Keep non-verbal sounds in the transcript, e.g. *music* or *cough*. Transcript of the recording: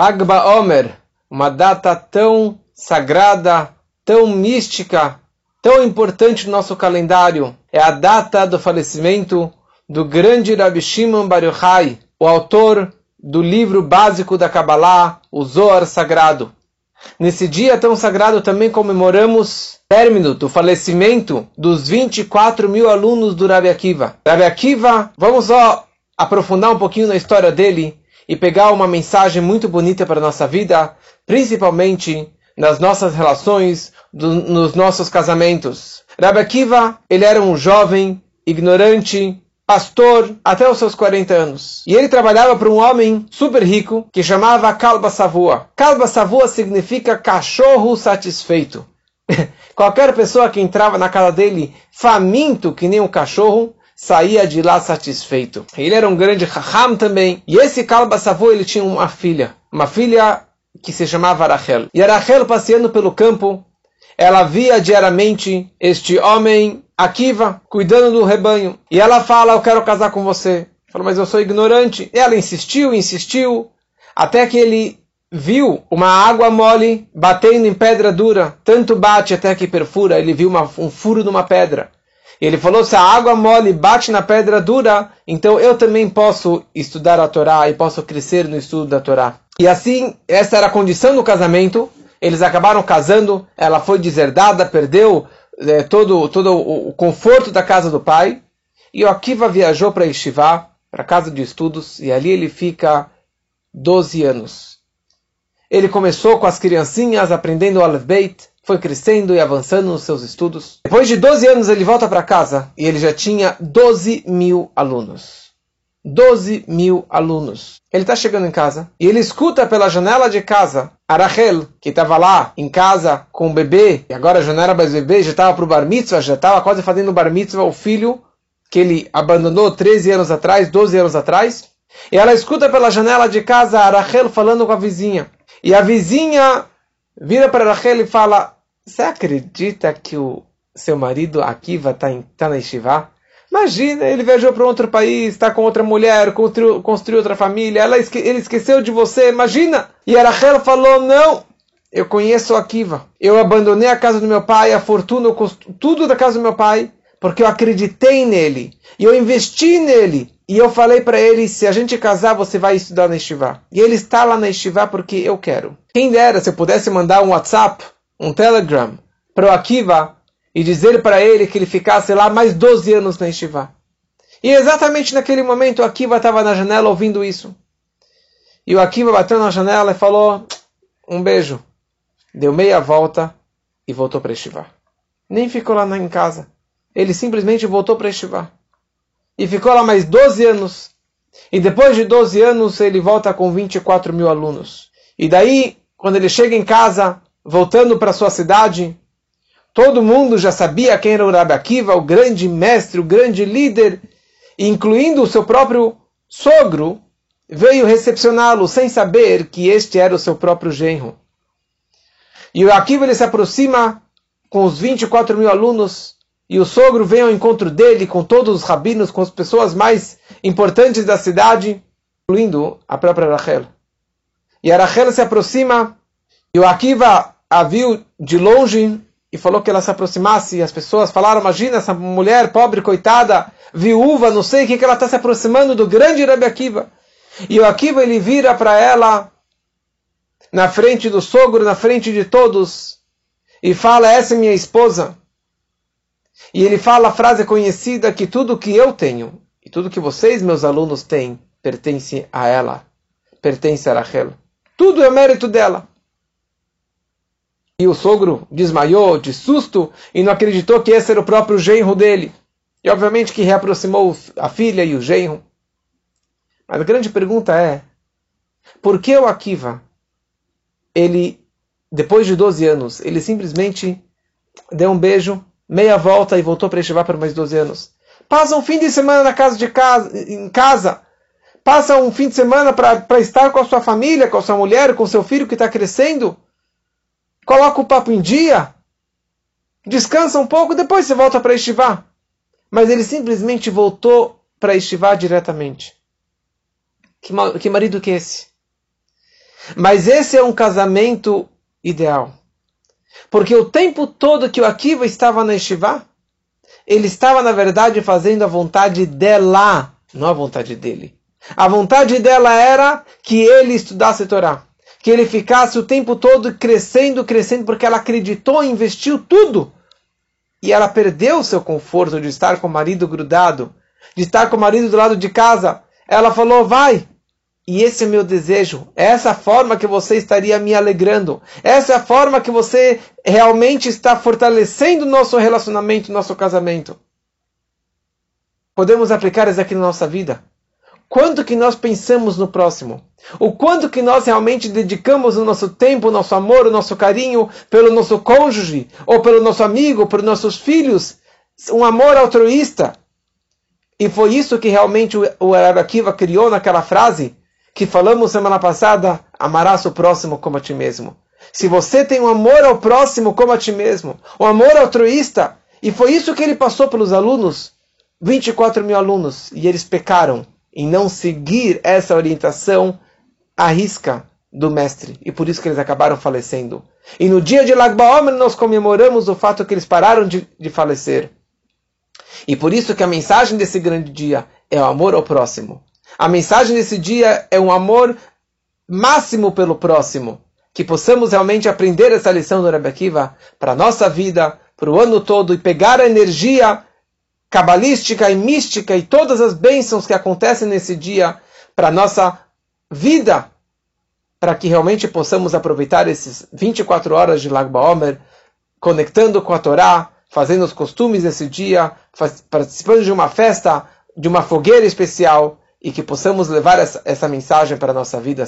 Lag BaOmer, uma data tão sagrada, tão mística, tão importante no nosso calendário. É a data do falecimento do grande Rabbi Shimon Bar Yochai, o autor do livro básico da Kabbalah, o Zohar Sagrado. Nesse dia tão sagrado também comemoramos o término do falecimento dos 24 mil alunos do Rabbi Akiva. Rabbi Akiva, vamos só aprofundar um pouquinho na história dele e pegar uma mensagem muito bonita para a nossa vida, principalmente nas nossas relações, do, nos nossos casamentos. Rabbi Akiva, ele era um jovem, ignorante, pastor até os seus 40 anos. E ele trabalhava para um homem super rico que chamava Kalba Savua. Kalba Savua significa cachorro satisfeito. *laughs* Qualquer pessoa que entrava na casa dele faminto que nem um cachorro, saía de lá satisfeito. Ele era um grande raham também. E esse Kalba Savua ele tinha uma filha, uma filha que se chamava Rachel. E Rachel passeando pelo campo, ela via diariamente este homem Akiva, cuidando do rebanho. E ela fala, eu quero casar com você. Falou, mas eu sou ignorante. E ela insistiu, insistiu, até que ele viu uma água mole batendo em pedra dura. Tanto bate até que perfura. Ele viu uma, um furo numa pedra. E ele falou, se a água mole bate na pedra dura, então eu também posso estudar a Torá e posso crescer no estudo da Torá. E assim, essa era a condição do casamento. Eles acabaram casando, ela foi deserdada, perdeu é, todo, todo o conforto da casa do pai. E o Akiva viajou para Yeshiva, para a casa de estudos, e ali ele fica 12 anos. Ele começou com as criancinhas aprendendo o Aleph foi crescendo e avançando nos seus estudos. Depois de 12 anos ele volta para casa e ele já tinha 12 mil alunos. 12 mil alunos. Ele está chegando em casa e ele escuta pela janela de casa a Rachel, que estava lá em casa com o bebê, e agora já não era mais bebê, já estava para o bar mitzvah, já estava quase fazendo o bar mitzvah, o filho que ele abandonou 13 anos atrás, 12 anos atrás. E ela escuta pela janela de casa a Rachel falando com a vizinha. E a vizinha vira para Rachel e fala: Você acredita que o seu marido Akiva está tá na Yeshiva? Imagina, ele viajou para outro país, está com outra mulher, construiu, construiu outra família, ela esque, ele esqueceu de você, imagina! E a Rachel falou, não, eu conheço Akiva. Eu abandonei a casa do meu pai, a fortuna, tudo da casa do meu pai, porque eu acreditei nele. E eu investi nele. E eu falei para ele, se a gente casar, você vai estudar na Estivá. E ele está lá na Estivá porque eu quero. Quem dera se eu pudesse mandar um WhatsApp, um Telegram, para o Akiva, e dizer para ele que ele ficasse lá mais 12 anos na Yeshiva. E exatamente naquele momento o Akiva estava na janela ouvindo isso. E o Akiva bateu na janela e falou um beijo. Deu meia volta e voltou para Yeshiva. Nem ficou lá em casa. Ele simplesmente voltou para Yeshiva. E ficou lá mais 12 anos. E depois de 12 anos ele volta com 24 mil alunos. E daí, quando ele chega em casa, voltando para sua cidade, Todo mundo já sabia quem era o Rabbi Akiva, o grande mestre, o grande líder, incluindo o seu próprio sogro, veio recepcioná-lo sem saber que este era o seu próprio genro. E o Akiva ele se aproxima com os 24 mil alunos e o sogro vem ao encontro dele com todos os rabinos, com as pessoas mais importantes da cidade, incluindo a própria Rachel. E a Rachel se aproxima e o Akiva a viu de longe e falou que ela se aproximasse, e as pessoas falaram, imagina essa mulher pobre, coitada, viúva, não sei o que, que ela está se aproximando do grande Rebbe Akiva. E o Akiva ele vira para ela, na frente do sogro, na frente de todos, e fala, essa é minha esposa. E ele fala a frase conhecida que tudo que eu tenho, e tudo que vocês, meus alunos, têm, pertence a ela, pertence a Rachel. Tudo é mérito dela. E o sogro desmaiou de susto e não acreditou que esse era o próprio genro dele. E obviamente que reaproximou a filha e o genro. Mas a grande pergunta é: por que o Akiva, ele, depois de 12 anos, ele simplesmente deu um beijo, meia volta e voltou para Yeshiva por mais 12 anos? Passa um fim de semana na casa de casa, em casa. Passa um fim de semana para estar com a sua família, com a sua mulher, com seu filho que está crescendo coloca o papo em dia, descansa um pouco, depois você volta para estivar. Mas ele simplesmente voltou para estivar diretamente. Que, que marido que é esse? Mas esse é um casamento ideal. Porque o tempo todo que o Akiva estava na Yeshiva, ele estava, na verdade, fazendo a vontade dela, não a vontade dele. A vontade dela era que ele estudasse Torá. Que ele ficasse o tempo todo crescendo, crescendo, porque ela acreditou, investiu tudo. E ela perdeu o seu conforto de estar com o marido grudado, de estar com o marido do lado de casa. Ela falou: vai, e esse é meu desejo. É essa forma que você estaria me alegrando. Essa é a forma que você realmente está fortalecendo o nosso relacionamento, nosso casamento. Podemos aplicar isso aqui na nossa vida. Quanto que nós pensamos no próximo? O quanto que nós realmente dedicamos o nosso tempo, o nosso amor, o nosso carinho pelo nosso cônjuge, ou pelo nosso amigo, pelos nossos filhos? Um amor altruísta. E foi isso que realmente o Arakiva criou naquela frase que falamos semana passada, amarás o próximo como a ti mesmo. Se você tem um amor ao próximo como a ti mesmo, um amor altruísta, e foi isso que ele passou pelos alunos, 24 mil alunos, e eles pecaram em não seguir essa orientação à risca do mestre, e por isso que eles acabaram falecendo. E no dia de Lag BaOmer nós comemoramos o fato que eles pararam de, de falecer. E por isso que a mensagem desse grande dia é o amor ao próximo. A mensagem desse dia é um amor máximo pelo próximo. Que possamos realmente aprender essa lição do Rebbe Akiva para a nossa vida, para o ano todo, e pegar a energia cabalística e mística e todas as bênçãos que acontecem nesse dia para a nossa vida, para que realmente possamos aproveitar esses 24 horas de Lag BaOmer, conectando com a Torá, fazendo os costumes desse dia, participando de uma festa, de uma fogueira especial, e que possamos levar essa, essa mensagem para a nossa vida